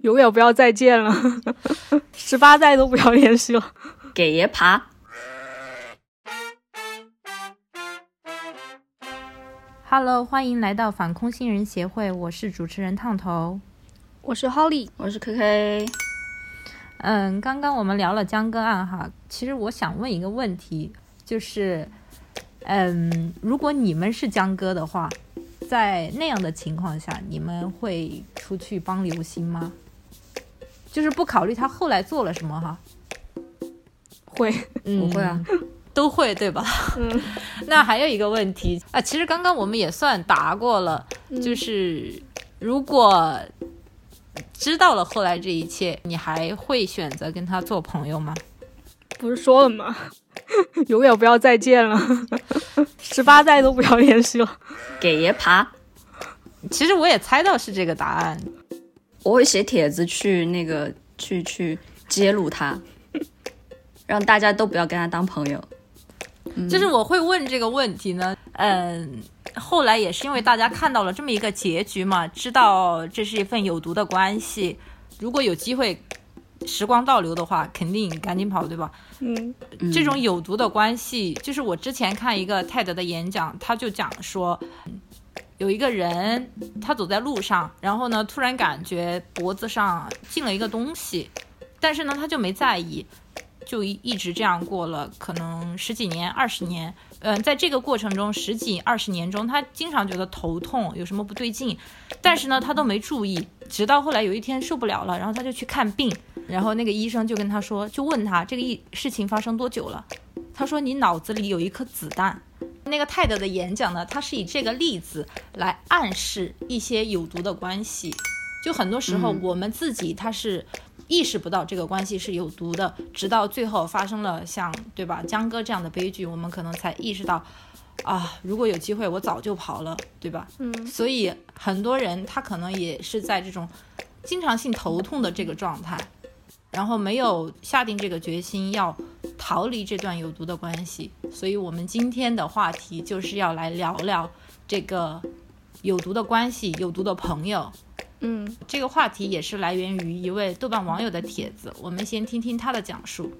永远不要再见了，十八代都不要联系了，给爷爬。Hello，欢迎来到反空新人协会，我是主持人烫头，我是 Holly，我是 KK。嗯，刚刚我们聊了江歌案哈，其实我想问一个问题，就是，嗯，如果你们是江歌的话，在那样的情况下，你们会出去帮刘星吗？就是不考虑他后来做了什么哈？会，不会啊，都会对吧？嗯，那还有一个问题啊，其实刚刚我们也算答过了，就是如果。知道了后来这一切，你还会选择跟他做朋友吗？不是说了吗？永远不要再见了，十八代都不要联系了，给爷爬。其实我也猜到是这个答案，我会写帖子去那个去去揭露他，让大家都不要跟他当朋友。就是我会问这个问题呢，嗯。后来也是因为大家看到了这么一个结局嘛，知道这是一份有毒的关系。如果有机会，时光倒流的话，肯定赶紧跑，对吧？嗯，这种有毒的关系，就是我之前看一个泰德的演讲，他就讲说，有一个人他走在路上，然后呢，突然感觉脖子上进了一个东西，但是呢，他就没在意。就一直这样过了，可能十几年、二十年，嗯，在这个过程中，十几二十年中，他经常觉得头痛，有什么不对劲，但是呢，他都没注意，直到后来有一天受不了了，然后他就去看病，然后那个医生就跟他说，就问他这个一事情发生多久了，他说你脑子里有一颗子弹。那个泰德的演讲呢，他是以这个例子来暗示一些有毒的关系，就很多时候我们自己他是。意识不到这个关系是有毒的，直到最后发生了像对吧江哥这样的悲剧，我们可能才意识到，啊，如果有机会，我早就跑了，对吧？嗯，所以很多人他可能也是在这种经常性头痛的这个状态，然后没有下定这个决心要逃离这段有毒的关系，所以我们今天的话题就是要来聊聊这个有毒的关系，有毒的朋友。嗯，这个话题也是来源于一位豆瓣网友的帖子，我们先听听他的讲述。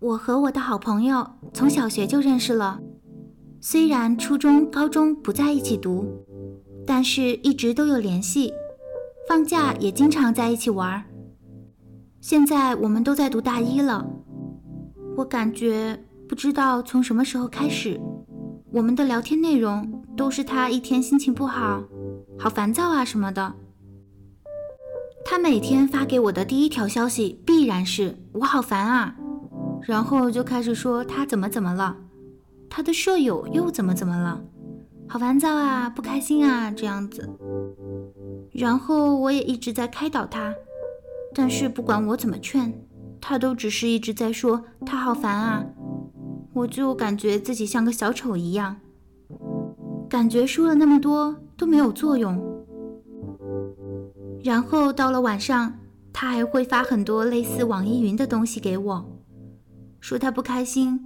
我和我的好朋友从小学就认识了，虽然初中、高中不在一起读，但是一直都有联系，放假也经常在一起玩。现在我们都在读大一了，我感觉不知道从什么时候开始。我们的聊天内容都是他一天心情不好，好烦躁啊什么的。他每天发给我的第一条消息必然是我好烦啊，然后就开始说他怎么怎么了，他的舍友又怎么怎么了，好烦躁啊，不开心啊这样子。然后我也一直在开导他，但是不管我怎么劝，他都只是一直在说他好烦啊。我就感觉自己像个小丑一样，感觉说了那么多都没有作用。然后到了晚上，他还会发很多类似网易云的东西给我，说他不开心，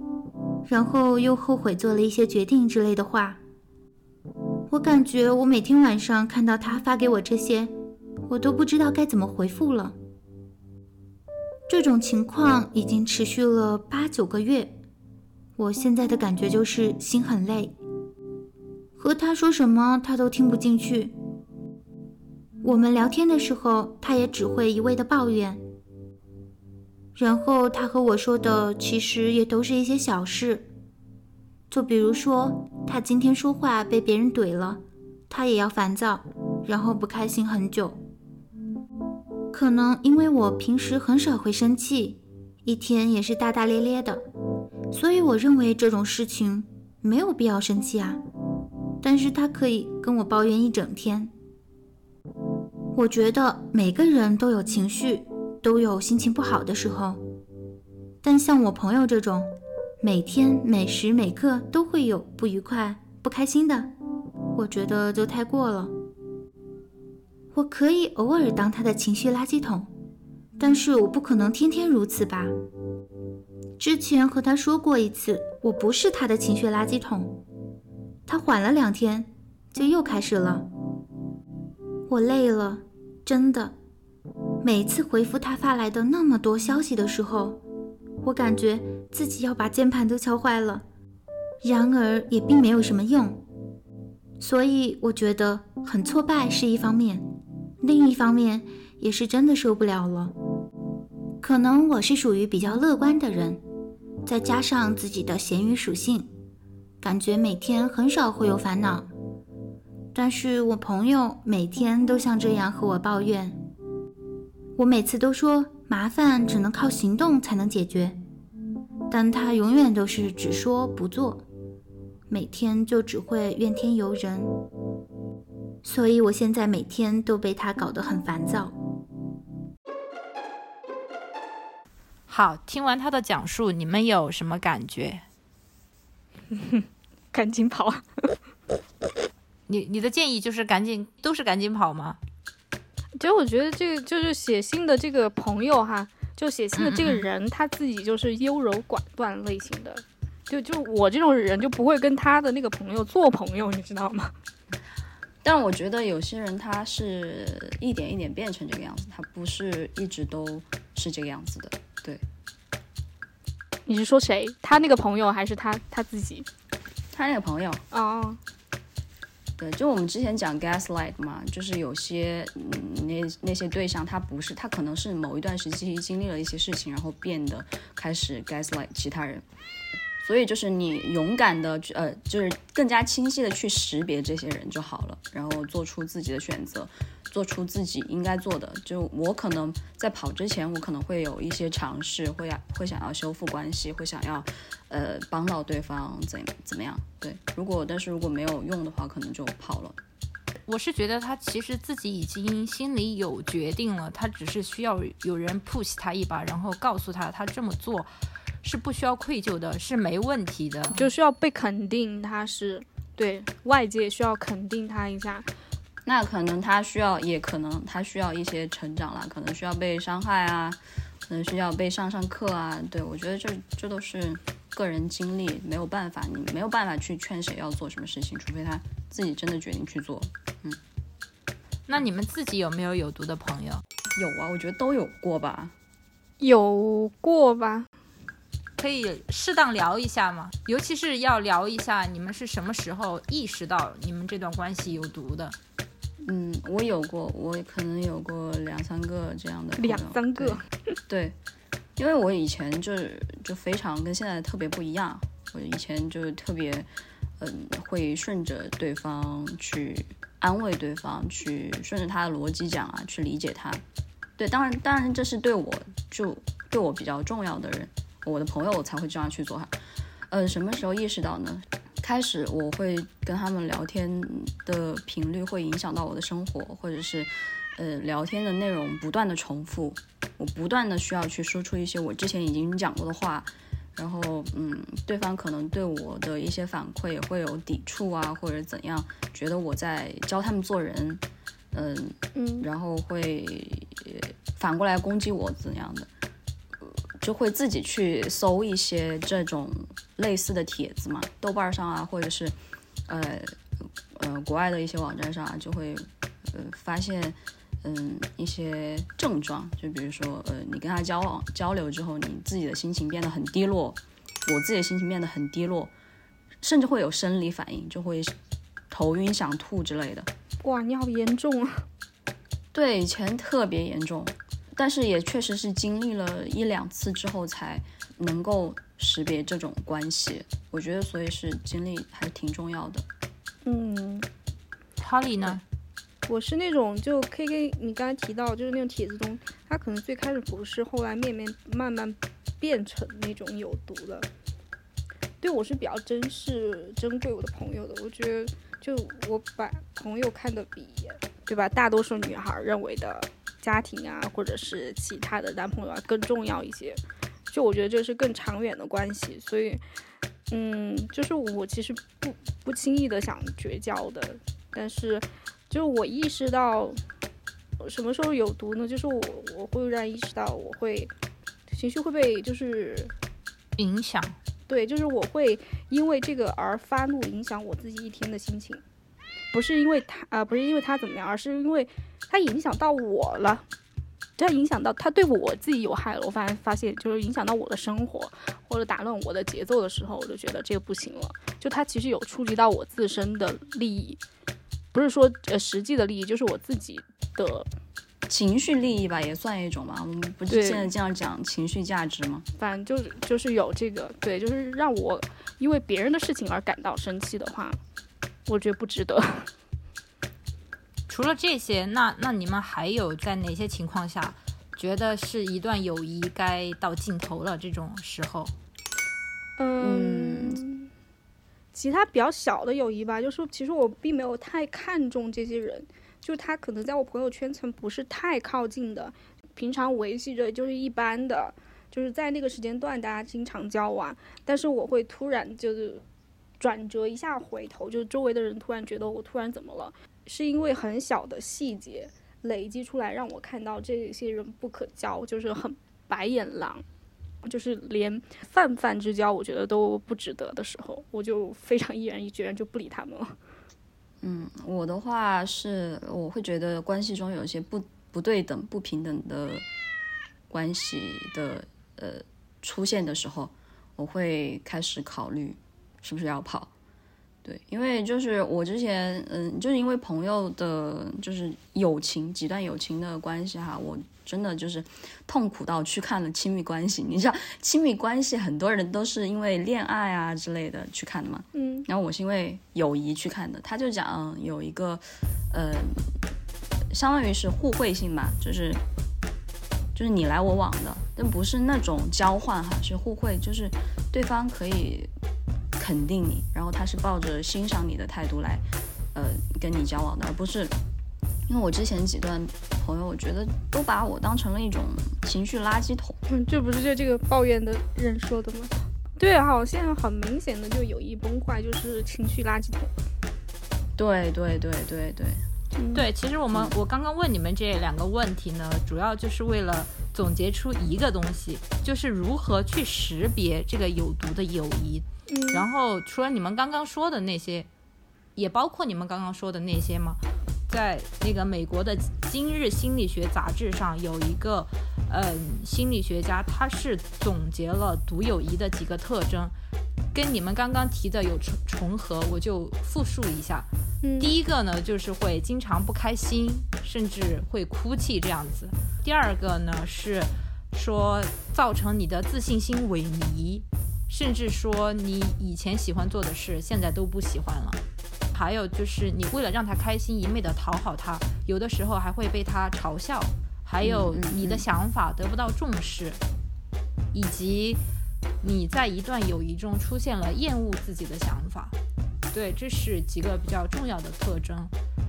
然后又后悔做了一些决定之类的话。我感觉我每天晚上看到他发给我这些，我都不知道该怎么回复了。这种情况已经持续了八九个月。我现在的感觉就是心很累，和他说什么他都听不进去。我们聊天的时候，他也只会一味的抱怨。然后他和我说的其实也都是一些小事，就比如说他今天说话被别人怼了，他也要烦躁，然后不开心很久。可能因为我平时很少会生气，一天也是大大咧咧的。所以我认为这种事情没有必要生气啊，但是他可以跟我抱怨一整天。我觉得每个人都有情绪，都有心情不好的时候，但像我朋友这种，每天每时每刻都会有不愉快、不开心的，我觉得就太过了。我可以偶尔当他的情绪垃圾桶，但是我不可能天天如此吧。之前和他说过一次，我不是他的情绪垃圾桶。他缓了两天，就又开始了。我累了，真的。每次回复他发来的那么多消息的时候，我感觉自己要把键盘都敲坏了。然而也并没有什么用，所以我觉得很挫败是一方面，另一方面也是真的受不了了。可能我是属于比较乐观的人，再加上自己的咸鱼属性，感觉每天很少会有烦恼。但是我朋友每天都像这样和我抱怨，我每次都说麻烦只能靠行动才能解决，但他永远都是只说不做。每天就只会怨天尤人，所以我现在每天都被他搞得很烦躁。好，听完他的讲述，你们有什么感觉？赶紧跑！你你的建议就是赶紧，都是赶紧跑吗？其实我觉得这个就是写信的这个朋友哈，就写信的这个人他自己就是优柔寡断类型的。就就我这种人就不会跟他的那个朋友做朋友，你知道吗？但我觉得有些人他是一点一点变成这个样子，他不是一直都是这个样子的。对，你是说谁？他那个朋友还是他他自己？他那个朋友哦。对，就我们之前讲 gaslight 嘛，就是有些嗯那那些对象，他不是他可能是某一段时期经历了一些事情，然后变得开始 gaslight 其他人。所以就是你勇敢的，呃，就是更加清晰的去识别这些人就好了，然后做出自己的选择，做出自己应该做的。就我可能在跑之前，我可能会有一些尝试，会要会想要修复关系，会想要，呃，帮到对方怎怎么样？对，如果但是如果没有用的话，可能就跑了。我是觉得他其实自己已经心里有决定了，他只是需要有人 push 他一把，然后告诉他他这么做。是不需要愧疚的，是没问题的，就需要被肯定。他是对外界需要肯定他一下，那可能他需要，也可能他需要一些成长了，可能需要被伤害啊，可能需要被上上课啊。对我觉得这这都是个人经历，没有办法，你没有办法去劝谁要做什么事情，除非他自己真的决定去做。嗯，那你们自己有没有有毒的朋友？有啊，我觉得都有过吧，有过吧。可以适当聊一下吗？尤其是要聊一下你们是什么时候意识到你们这段关系有毒的？嗯，我有过，我可能有过两三个这样的。两三个？对，因为我以前就是就非常跟现在特别不一样。我以前就特别嗯，会顺着对方去安慰对方，去顺着他的逻辑讲啊，去理解他。对，当然，当然这是对我就对我比较重要的人。我的朋友我才会这样去做哈，呃，什么时候意识到呢？开始我会跟他们聊天的频率会影响到我的生活，或者是，呃，聊天的内容不断的重复，我不断的需要去说出一些我之前已经讲过的话，然后，嗯，对方可能对我的一些反馈也会有抵触啊，或者怎样，觉得我在教他们做人，嗯嗯，然后会反过来攻击我怎样的。就会自己去搜一些这种类似的帖子嘛，豆瓣上啊，或者是，呃，呃，国外的一些网站上啊，就会，呃，发现，嗯，一些症状，就比如说，呃，你跟他交往交流之后，你自己的心情变得很低落，我自己的心情变得很低落，甚至会有生理反应，就会头晕、想吐之类的。哇，你好严重啊！对，以前特别严重。但是也确实是经历了一两次之后才能够识别这种关系，我觉得所以是经历还是挺重要的。嗯，Holly 呢？我是那种就 K K，你刚才提到就是那种帖子中，他可能最开始不是，后来面面慢慢变成那种有毒的。对我是比较珍视珍贵我的朋友的，我觉得就我把朋友看得比对吧大多数女孩认为的。家庭啊，或者是其他的男朋友啊，更重要一些。就我觉得这是更长远的关系，所以，嗯，就是我其实不不轻易的想绝交的。但是，就是我意识到什么时候有毒呢？就是我我会然意识到我会情绪会被就是影响。对，就是我会因为这个而发怒，影响我自己一天的心情。不是因为他啊、不是因为他怎么样，而是因为他影响到我了。他影响到他对我自己有害了，我发现发现就是影响到我的生活或者打乱我的节奏的时候，我就觉得这个不行了。就他其实有触及到我自身的利益，不是说呃实际的利益，就是我自己的，情绪利益吧，也算一种吧。我们不是现在这样讲情绪价值吗？反正就是就是有这个对，就是让我因为别人的事情而感到生气的话，我觉得不值得。除了这些，那那你们还有在哪些情况下觉得是一段友谊该到尽头了？这种时候，嗯，其他比较小的友谊吧，就是其实我并没有太看重这些人，就是他可能在我朋友圈层不是太靠近的，平常维系着就是一般的，就是在那个时间段大家经常交往，但是我会突然就是转折一下回头，就周围的人突然觉得我突然怎么了，是因为很小的细节累积出来，让我看到这些人不可交，就是很白眼狼。就是连泛泛之交，我觉得都不值得的时候，我就非常毅然决然就不理他们了。嗯我的话是，我会觉得关系中有一些不不对等、不平等的关系的呃出现的时候，我会开始考虑是不是要跑。对，因为就是我之前，嗯，就是因为朋友的，就是友情几段友情的关系哈，我真的就是痛苦到去看了亲密关系。你知道，亲密关系很多人都是因为恋爱啊之类的去看的嘛，嗯然后我是因为友谊去看的，他就讲有一个，呃，相当于是互惠性吧，就是就是你来我往的，但不是那种交换哈，是互惠，就是对方可以肯定你，然后他是抱着欣赏你的态度来，呃，跟你交往的，而不是。因为我之前几段朋友，我觉得都把我当成了一种情绪垃圾桶。嗯，这不是就这个抱怨的人说的吗？对，好，现在很明显的就友谊崩坏，就是情绪垃圾桶。对对对对对，嗯，对，其实我们我刚刚问你们这两个问题呢，主要就是为了总结出一个东西，就是如何去识别这个有毒的友谊。嗯，然后除了你们刚刚说的那些，也包括你们刚刚说的那些吗？在那个美国的《今日心理学》杂志上有一个，嗯，心理学家他是总结了毒友谊的几个特征，跟你们刚刚提的有重重合，我就复述一下。嗯第一个呢，就是会经常不开心，甚至会哭泣这样子。第二个呢是说造成你的自信心萎靡，甚至说你以前喜欢做的事现在都不喜欢了。还有就是你为了让他开心，一味的讨好他，有的时候还会被他嘲笑。还有你的嗯想法得不到重视，以及你在一段友谊中出现了厌恶自己的想法。对，这是几个比较重要的特征，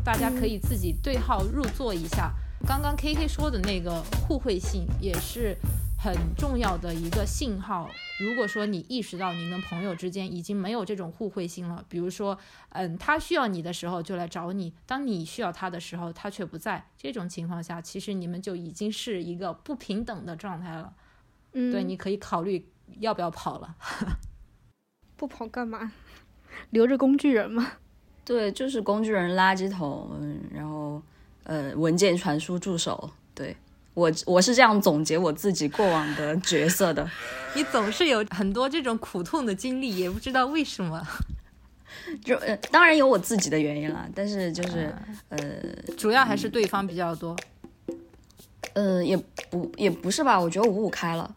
大家可以自己对号入座一下。刚刚 K K 说的那个互惠性也是很重要的一个信号。如果说你意识到你跟朋友之间已经没有这种互惠性了，比如说，嗯，他需要你的时候就来找你，当你需要他的时候他却不在，这种情况下，其实你们就已经是一个不平等的状态了。嗯，对，你可以考虑要不要跑了。不跑干嘛？留着工具人嘛。对，就是工具人、垃圾桶，嗯然后呃，文件传输助手。对我，我是这样总结我自己过往的角色的。你总是有很多这种苦痛的经历，也不知道为什么。就呃，当然有我自己的原因啦，但是就是呃主要还是对方比较多。呃，也不也不是吧，我觉得五五开了。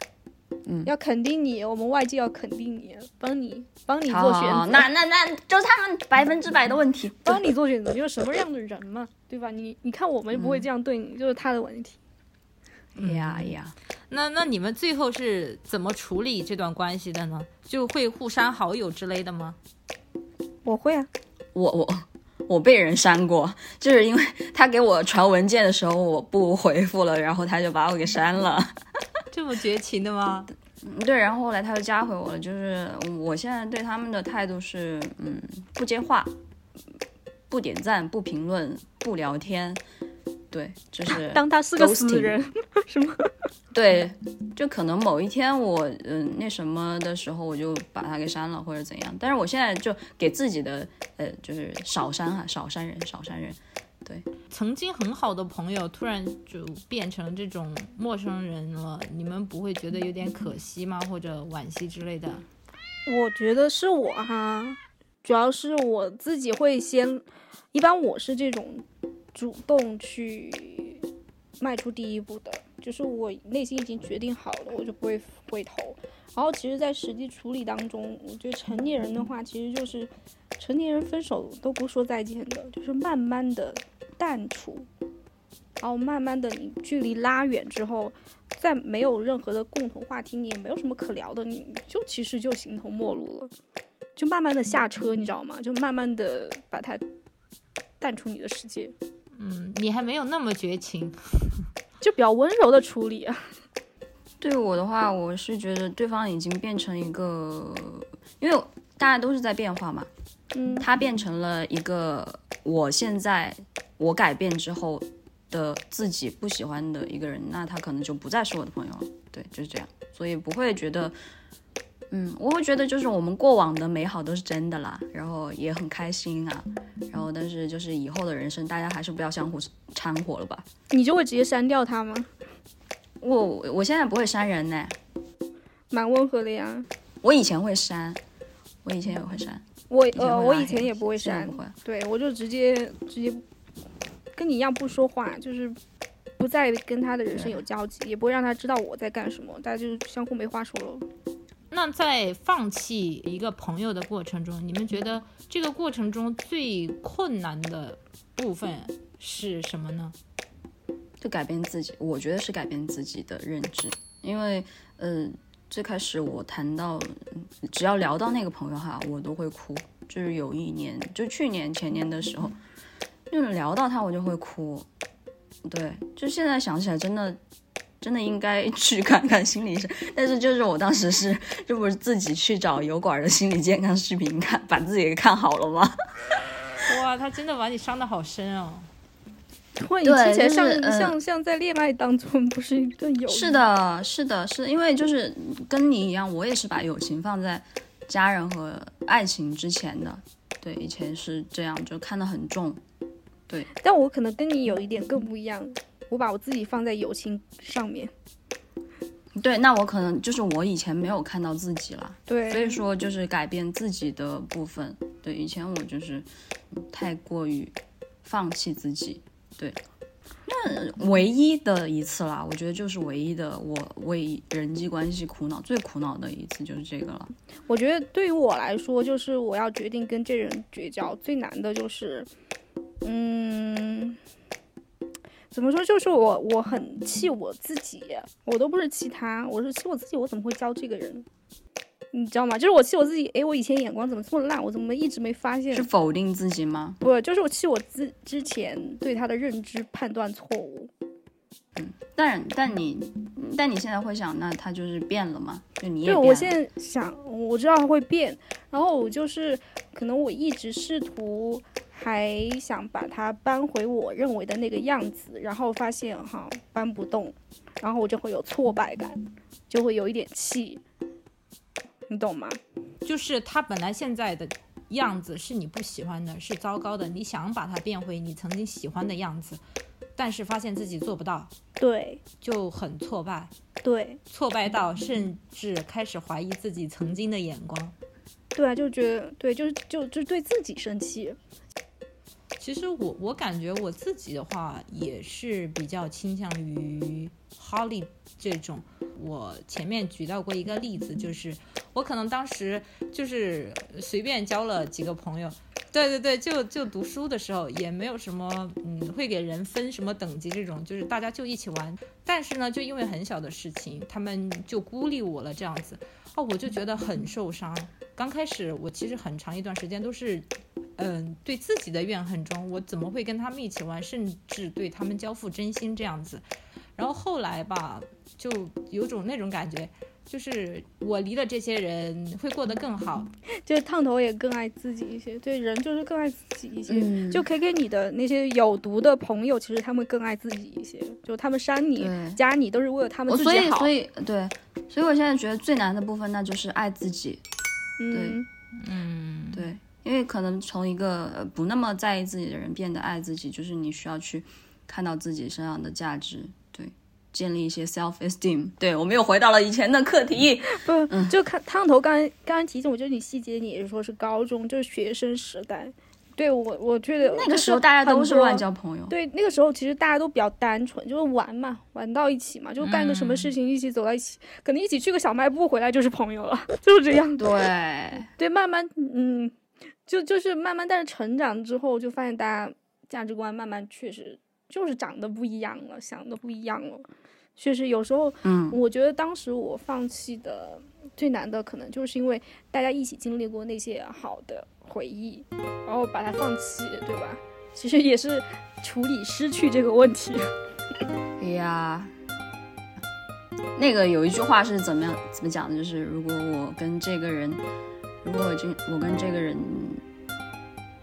要肯定你，我们外界要肯定你，帮你帮你做选择，那那那就是他们百分之百的问题。帮你做选择，就是什么样的人嘛，对吧？你你看我们不会这样对你，就是他的问题。呀呀，那那你们最后是怎么处理这段关系的呢？就会互删好友之类的吗？我会啊，我我我被人删过，就是因为他给我传文件的时候我不回复了，然后他就把我给删了。这么绝情的吗？嗯对，然后后来他又加回我了，就是我现在对他们的态度是，嗯，不接话，不点赞，不评论，不聊天，对，就是当他是个死人，什么？对，就可能某一天我嗯、那什么的时候，我就把他给删了或者怎样。但是我现在就给自己的呃，就是少删哈，少删人，少删人。曾经很好的朋友突然就变成这种陌生人了，你们不会觉得有点可惜吗？或者惋惜之类的？我觉得是我哈，主要是我自己会先，一般我是这种主动去迈出第一步的，就是我内心已经决定好了，我就不会回头。然后其实，在实际处理当中，我觉得成年人的话，其实就是成年人分手都不说再见的，就是慢慢的淡出，然后慢慢的你距离拉远之后，再没有任何的共同话题，你也没有什么可聊的，你就其实就形同陌路了，就慢慢的下车，你知道吗？就慢慢的把它淡出你的世界，嗯，你还没有那么绝情。就比较温柔的处理啊。对我的话，我是觉得对方已经变成一个，因为大家都是在变化嘛，嗯，他变成了一个我现在我改变之后的自己不喜欢的一个人，那他可能就不再是我的朋友了。对，就是这样，所以不会觉得，嗯，我会觉得就是我们过往的美好都是真的啦，然后也很开心啊，然后但是就是以后的人生，大家还是不要相互掺和了吧。你就会直接删掉他吗？我我现在不会删人呢，蛮温和的呀。我以前会删，我以前也会删，我呃，我以前也不会删不，会。对我就直接直接跟你一样不说话，就是不再跟他的人生有交集，也不会让他知道我在干什么，大家就相互没话说了。那在放弃一个朋友的过程中，你们觉得这个过程中最困难的部分是什么呢？就改变自己，我觉得是改变自己的认知，因为呃，最开始我谈到，嗯只要聊到那个朋友哈，我都会哭。就是有一年，就去年前年的时候，就是聊到他我就会哭。对，就现在想起来，真的真的应该去看看心理医生。但是就是我当时是，这不是自己去找油管的心理健康视频看，把自己给看好了吗？哇，他真的把你伤的好深哦。对听起来像、就是呃像像在恋爱当中，不是更有是的，是的，是因为就是跟你一样，我也是把友情放在家人和爱情之前的。对，以前是这样，就看得很重。但我可能跟你有一点更不一样，我把我自己放在友情上面。对，那我可能就是我以前没有看到自己了，对，所以说就是改变自己的部分。对，以前我就是嗯太过于放弃自己。对，那唯一的一次啦，我觉得就是唯一的我为人际关系苦恼最苦恼的一次就是这个了。我觉得对于我来说，就是我要决定跟这人绝交，最难的就是，嗯，怎么说？就是我我很气我自己，我都不是气他，我是气我自己，我怎么会教这个人？你知道吗？就是我气我自己，诶，我以前眼光怎么这么烂？我怎么一直没发现是？否定自己吗？不，就是我气我自之前对他的认知判断错误。嗯但但你但你现在会想，那他就是变了吗？就你也对，我现在想，我知道他会变，然后我就是可能我一直试图还想把它搬回我认为的那个样子，然后发现哈搬不动，然后我就会有挫败感，就会有一点气，你懂吗？就是他本来现在的样子是你不喜欢的，是糟糕的，你想把它变回你曾经喜欢的样子，但是发现自己做不到，对就很挫败，对挫败到甚至开始怀疑自己曾经的眼光。对啊，就觉得对，就是就就对自己生气。其实我我感觉我自己的话也是比较倾向于 Holly 这种。我前面举到过一个例子，就是我可能当时就是随便交了几个朋友，对对对，就就读书的时候也没有什么嗯会给人分什么等级这种，就是大家就一起玩。但是呢，就因为很小的事情，他们就孤立我了这样子，哦，我就觉得很受伤。刚开始我其实很长一段时间都是嗯，对自己的怨恨中，我怎么会跟他们一起玩，甚至对他们交付真心这样子？然后后来吧，就有种那种感觉，就是我离了这些人会过得更好。就是烫头也更爱自己一些，对人就是更爱自己一些。嗯就 K K 你的那些有毒的朋友，其实他们更爱自己一些，就他们删你、加你都是为了他们自己好。所以所以对，所以我现在觉得最难的部分那就是爱自己，对，嗯，对，因为可能从一个呃不那么在意自己的人变得爱自己，就是你需要去看到自己身上的价值，对，建立一些 self esteem。对我们又回到了以前的课题，不，就看烫头刚才刚刚提醒我，就是你细节你也是说是高中，就是学生时代。对我，我觉得那个时候大家都是乱交。交朋友，对，那个时候其实大家都比较单纯，就是玩嘛，玩到一起嘛，就干个什么事情一起走到一起，可能一起去个小卖部回来就是朋友了，就是这样。对，对，慢慢嗯，就就是慢慢，但是成长之后就发现大家价值观慢慢确实就是长得不一样了，想的不一样了。确实有时候，嗯，我觉得当时我放弃的最难的，可能就是因为大家一起经历过那些好的回忆，然后把它放弃，对吧？其实也是处理失去这个问题。哎呀，那个有一句话是怎么样怎么讲的？就是如果我跟这个人，如果我今我跟这个人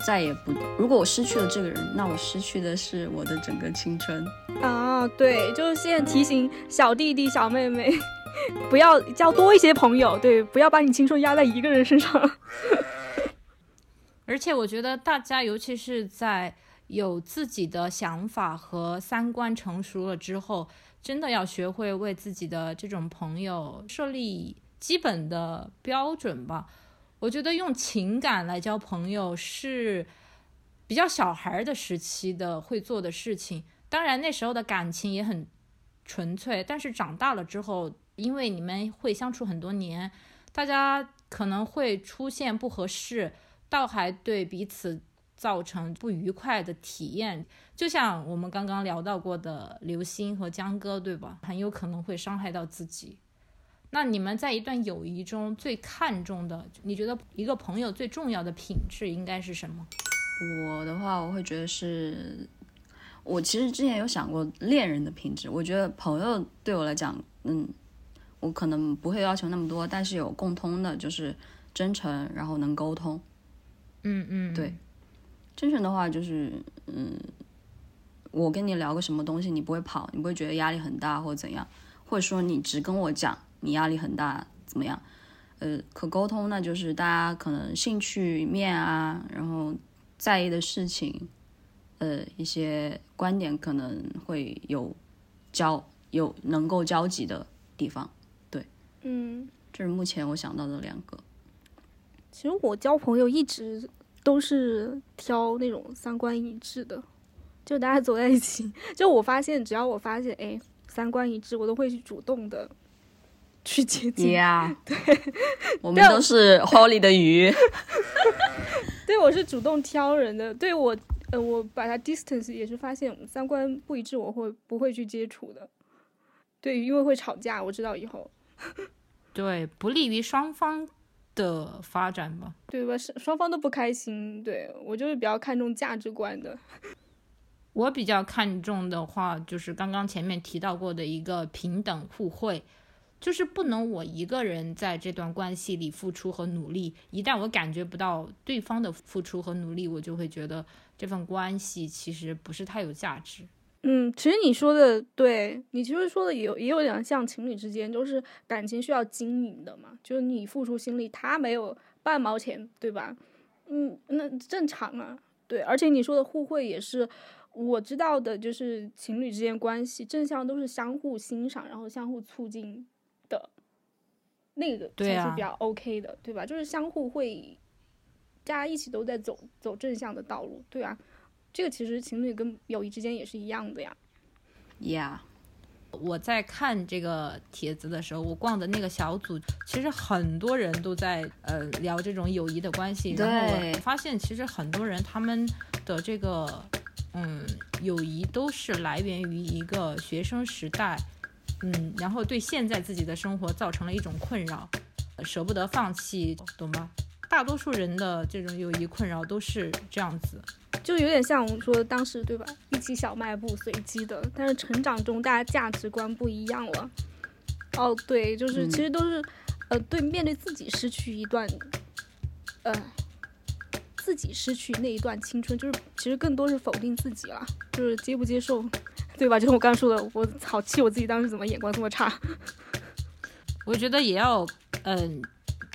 再也不，如果我失去了这个人，那我失去的是我的整个青春。啊，对，就是现在提醒小弟弟、小妹妹，不要交多一些朋友，对，不要把你青春压在一个人身上。而且我觉得大家，尤其是在有自己的想法和三观成熟了之后，真的要学会为自己的这种朋友设立基本的标准吧。我觉得用情感来交朋友是比较小孩儿的时期的会做的事情。当然，那时候的感情也很纯粹，但是长大了之后，因为你们会相处很多年，大家可能会出现不合适。倒还对彼此造成不愉快的体验，就像我们刚刚聊到过的刘星和江哥，对吧？很有可能会伤害到自己。那你们在一段友谊中最看重的，你觉得一个朋友最重要的品质应该是什么？我的话，我会觉得是，我其实之前有想过恋人的品质。我觉得朋友对我来讲，嗯，我可能不会要求那么多，但是有共通的就是真诚，然后能沟通。嗯嗯，对，真诚的话就是，嗯，我跟你聊个什么东西，你不会跑，你不会觉得压力很大或者怎样，或者说你只跟我讲你压力很大怎么样？呃，可沟通那就是大家可能兴趣面啊，然后在意的事情，呃，一些观点可能会有交有能够交集的地方，对嗯，这是目前我想到的两个。其实我交朋友一直都是挑那种三观一致的，就大家走在一起，就我发现，只要我发现，哎，三观一致，我都会去主动的去接近。Yeah，对，我们都是 Holy 的鱼。对，我是主动挑人的。对我，呃，我把它 distance 也是发现三观不一致，我会不会去接触的。对，因为会吵架，我知道以后，对，不利于双方的发展吧。对吧？双双方都不开心。对我就是比较看重价值观的。我比较看重的话，就是刚刚前面提到过的一个平等互惠，就是不能我一个人在这段关系里付出和努力，一旦我感觉不到对方的付出和努力，我就会觉得这份关系其实不是太有价值。嗯，其实你说的对，你其实说的也有也有点像情侣之间，就是感情需要经营的嘛，就是你付出心力，他没有半毛钱，对吧？嗯，那正常啊，对，而且你说的互惠也是我知道的，就是情侣之间关系正向都是相互欣赏，然后相互促进，那个对啊才是比较 OK 的，对吧？就是相互会，大家一起都在走走正向的道路，对啊。这个其实情侣跟友谊之间也是一样的呀。Yeah，我在看这个帖子的时候，我逛的那个小组，其实很多人都在呃聊这种友谊的关系。然后我发现，其实很多人他们的这个嗯友谊都是来源于一个学生时代，嗯，然后对现在自己的生活造成了一种困扰，呃舍不得放弃，懂吗？大多数人的这种友谊困扰都是这样子。就有点像我们说的当时对吧？一起小卖部随机的，但是成长中大家价值观不一样了。哦，对，就是嗯其实都是，呃，对，面对自己失去一段，呃，自己失去那一段青春，就是其实更多是否定自己了，就是接不接受，对吧？就是我刚刚说的，我好气我自己当时怎么眼光这么差。我觉得也要，嗯、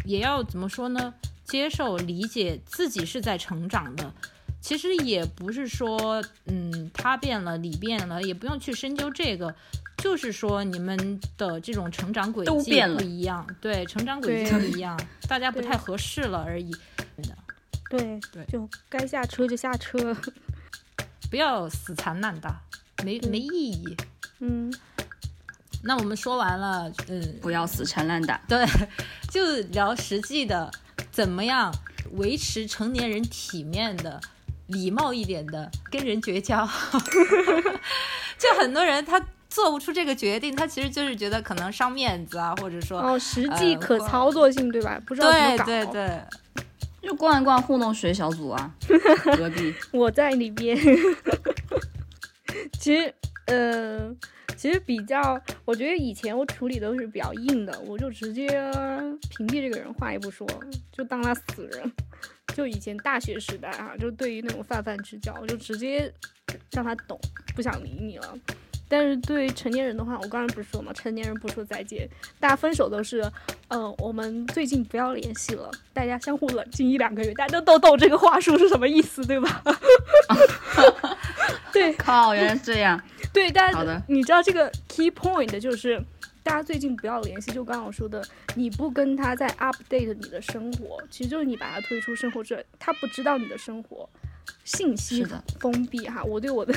也要怎么说呢？接受、理解自己是在成长的。其实也不是说，嗯，他变了，你变了，也不用去深究这个。就是说，你们的这种成长轨迹都变了不一样，对，成长轨迹不一样，大家不太合适了而已。对对就该下车就下车。不要死缠烂打，没没意义。嗯，那我们说完了，嗯，不要死缠烂打。对，就聊实际的，怎么样维持成年人体面的、礼貌一点的跟人绝交。就很多人他做不出这个决定，他其实就是觉得可能伤面子啊，或者说，哦，实际可操作性对吧？不知道怎么对搞。对对，就逛一逛糊弄学小组啊，隔壁。我在里边。其实，呃，其实比较，我觉得以前我处理都是比较硬的，我就直接屏蔽这个人，话也不说，就当他死人。就以前大学时代啊，就对于那种泛泛之交，我就直接让他懂，不想理你了。但是对于成年人的话，我刚才不是说嘛，成年人不说再见，大家分手都是，嗯、我们最近不要联系了，大家相互冷静一两个月，大家都都懂这个话术是什么意思，对吧？对 靠，原来是这样。对，大好的家你知道这个 key point 就是，大家最近不要联系，就刚刚我说的，你不跟他在 update 你的生活，其实就是你把他推出生活之外，他不知道你的生活。信息封闭哈，我对我的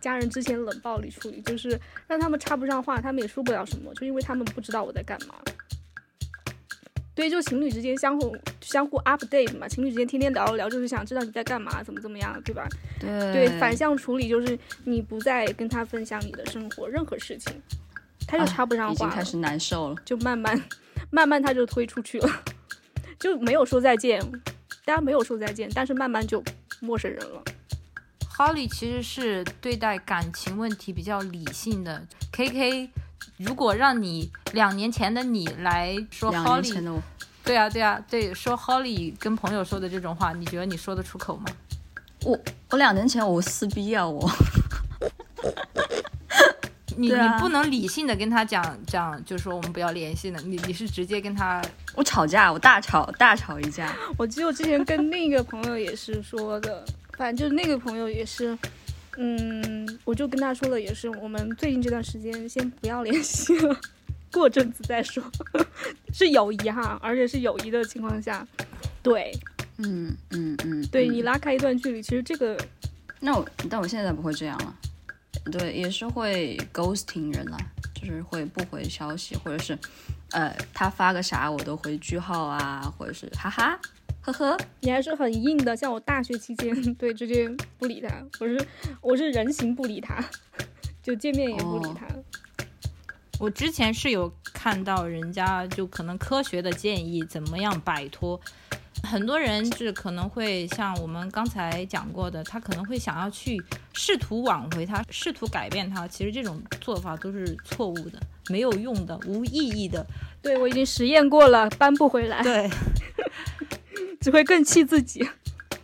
家人之前冷暴力处理，就是让他们插不上话，他们也说不了什么，就因为他们不知道我在干嘛。对，就情侣之间相互相互 update 嘛，情侣之间天天聊一聊，就是想知道你在干嘛，怎么怎么样，对吧？对对，反向处理就是你不再跟他分享你的生活任何事情，他就啊插不上话了，已经开始难受了。就慢慢慢慢他就推出去了，就没有说再见，大家没有说再见，但是慢慢就陌生人了。Holly 其实是对待感情问题比较理性的。KK，如果让你两年前的你来说两年前 Holly，的我，对啊对啊对，说 Holly 跟朋友说的这种话，你觉得你说得出口吗？我我两年前我撕逼啊，我 你、啊你不能理性的跟他讲讲，就是说我们不要联系了，你你是直接跟他我吵架，我大吵大吵一架。我记得我之前跟另一个朋友也是说的，反正就是那个朋友也是，嗯，我就跟他说了，也是我们最近这段时间先不要联系了，过阵子再说，是友谊哈，而且是友谊的情况下，对，嗯嗯嗯，嗯。对你拉开一段距离，其实这个那我，但我现在不会这样了。对，也是会 ghosting 人了，就是会不回消息，或者是，呃，他发个啥我都回句号啊，或者是哈哈，呵呵。你还是很硬的，像我大学期间，对，直接不理他，我是我是人形不理他，就见面也不理哦他。我之前是有看到人家就可能科学的建议怎么样摆脱，很多人是可能会像我们刚才讲过的，他可能会想要去试图挽回他，试图改变他，其实这种做法都是错误的，没有用的，无意义的。对我已经实验过了，搬不回来，对只会更气自己。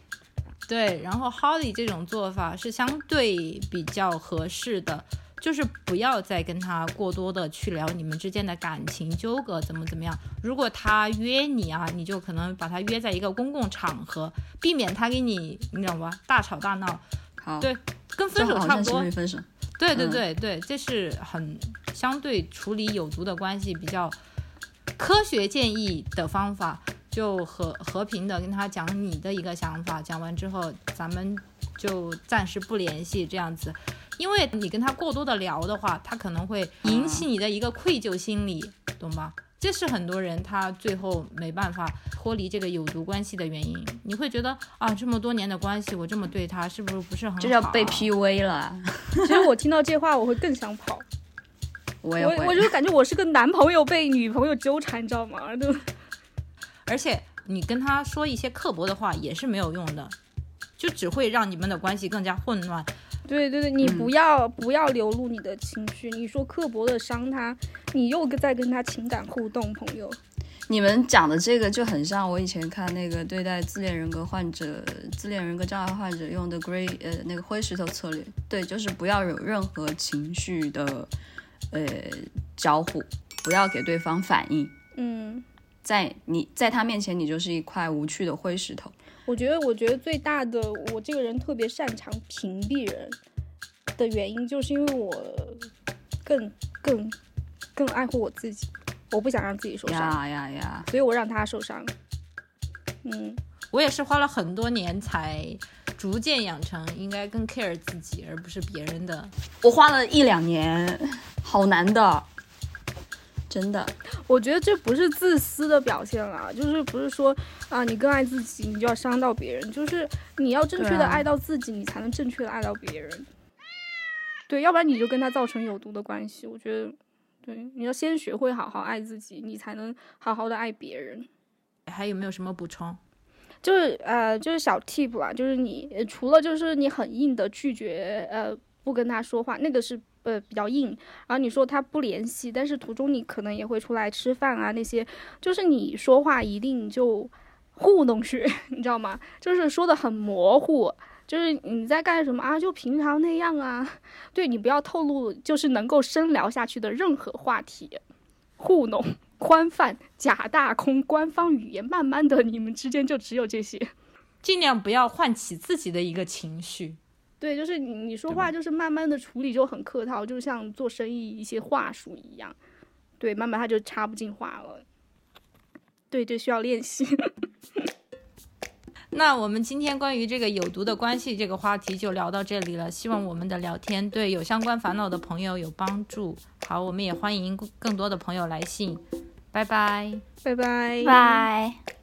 对，然后 Holly 这种做法是相对比较合适的。就是不要再跟他过多的去聊你们之间的感情纠葛怎么怎么样。如果他约你啊，你就可能把他约在一个公共场合，避免他跟你，你知道吧，大吵大闹，好，对跟分手差不多。分手。对对嗯对对，这是很相对处理有毒的关系比较科学建议的方法，就和和平的跟他讲你的一个想法，讲完之后咱们就暂时不联系这样子。因为你跟他过多的聊的话，他可能会引起你的一个愧疚心理，懂吗？这是很多人他最后没办法脱离这个有毒关系的原因。你会觉得啊，这么多年的关系，我这么对他，是不是不是很好？这叫被 PUA 了。其实我听到这话，我会更想跑。我也我我。就感觉我是个男朋友被女朋友纠缠，你知道吗？都而且你跟他说一些刻薄的话也是没有用的，就只会让你们的关系更加混乱。对对对，你嗯不要、不要流露你的情绪，你说刻薄的伤他，你又在跟他情感互动，朋友。你们讲的这个就很像我以前看那个对待自恋人格患者、自恋人格障碍患者用的 Grey 呃那个灰石头策略，对，就是不要有任何情绪的呃交互，不要给对方反应，嗯，在你在他面前你就是一块无趣的灰石头。我觉得，我觉得最大的，我这个人特别擅长屏蔽人的原因，就是因为我更更更爱护我自己，我不想让自己受伤，呀呀呀！所以我让他受伤。嗯，我也是花了很多年才逐渐养成应该更 care 自己而不是别人的。我花了一两年，好难的，真的。我觉得这不是自私的表现啦，就是不是说啊，你更爱自己，你就要伤到别人，就是你要正确的爱到自己，你才能正确的爱到别人。对，要不然你就跟他造成有毒的关系。我觉得，对，你要先学会好好爱自己，你才能好好的爱别人。还有没有什么补充？就是呃，就是小 tip 啦，就是你除了就是你很硬的拒绝呃不跟他说话，那个是呃比较硬。然后你说他不联系，但是途中你可能也会出来吃饭啊那些，就是你说话一定就糊弄去，你知道吗？就是说的很模糊。就是你在干什么啊？就平常那样啊，对你不要透露，就是能够深聊下去的任何话题，糊弄、宽泛、假大空、官方语言，慢慢的你们之间就只有这些。尽量不要唤起自己的一个情绪。对，就是你你说话就是慢慢的处理就很客套，就像做生意一些话术一样。对，慢慢他就插不进话了。对，这需要练习。那我们今天关于这个有毒的关系这个话题就聊到这里了，希望我们的聊天对有相关烦恼的朋友有帮助。好，我们也欢迎更多的朋友来信，拜拜。拜拜。拜。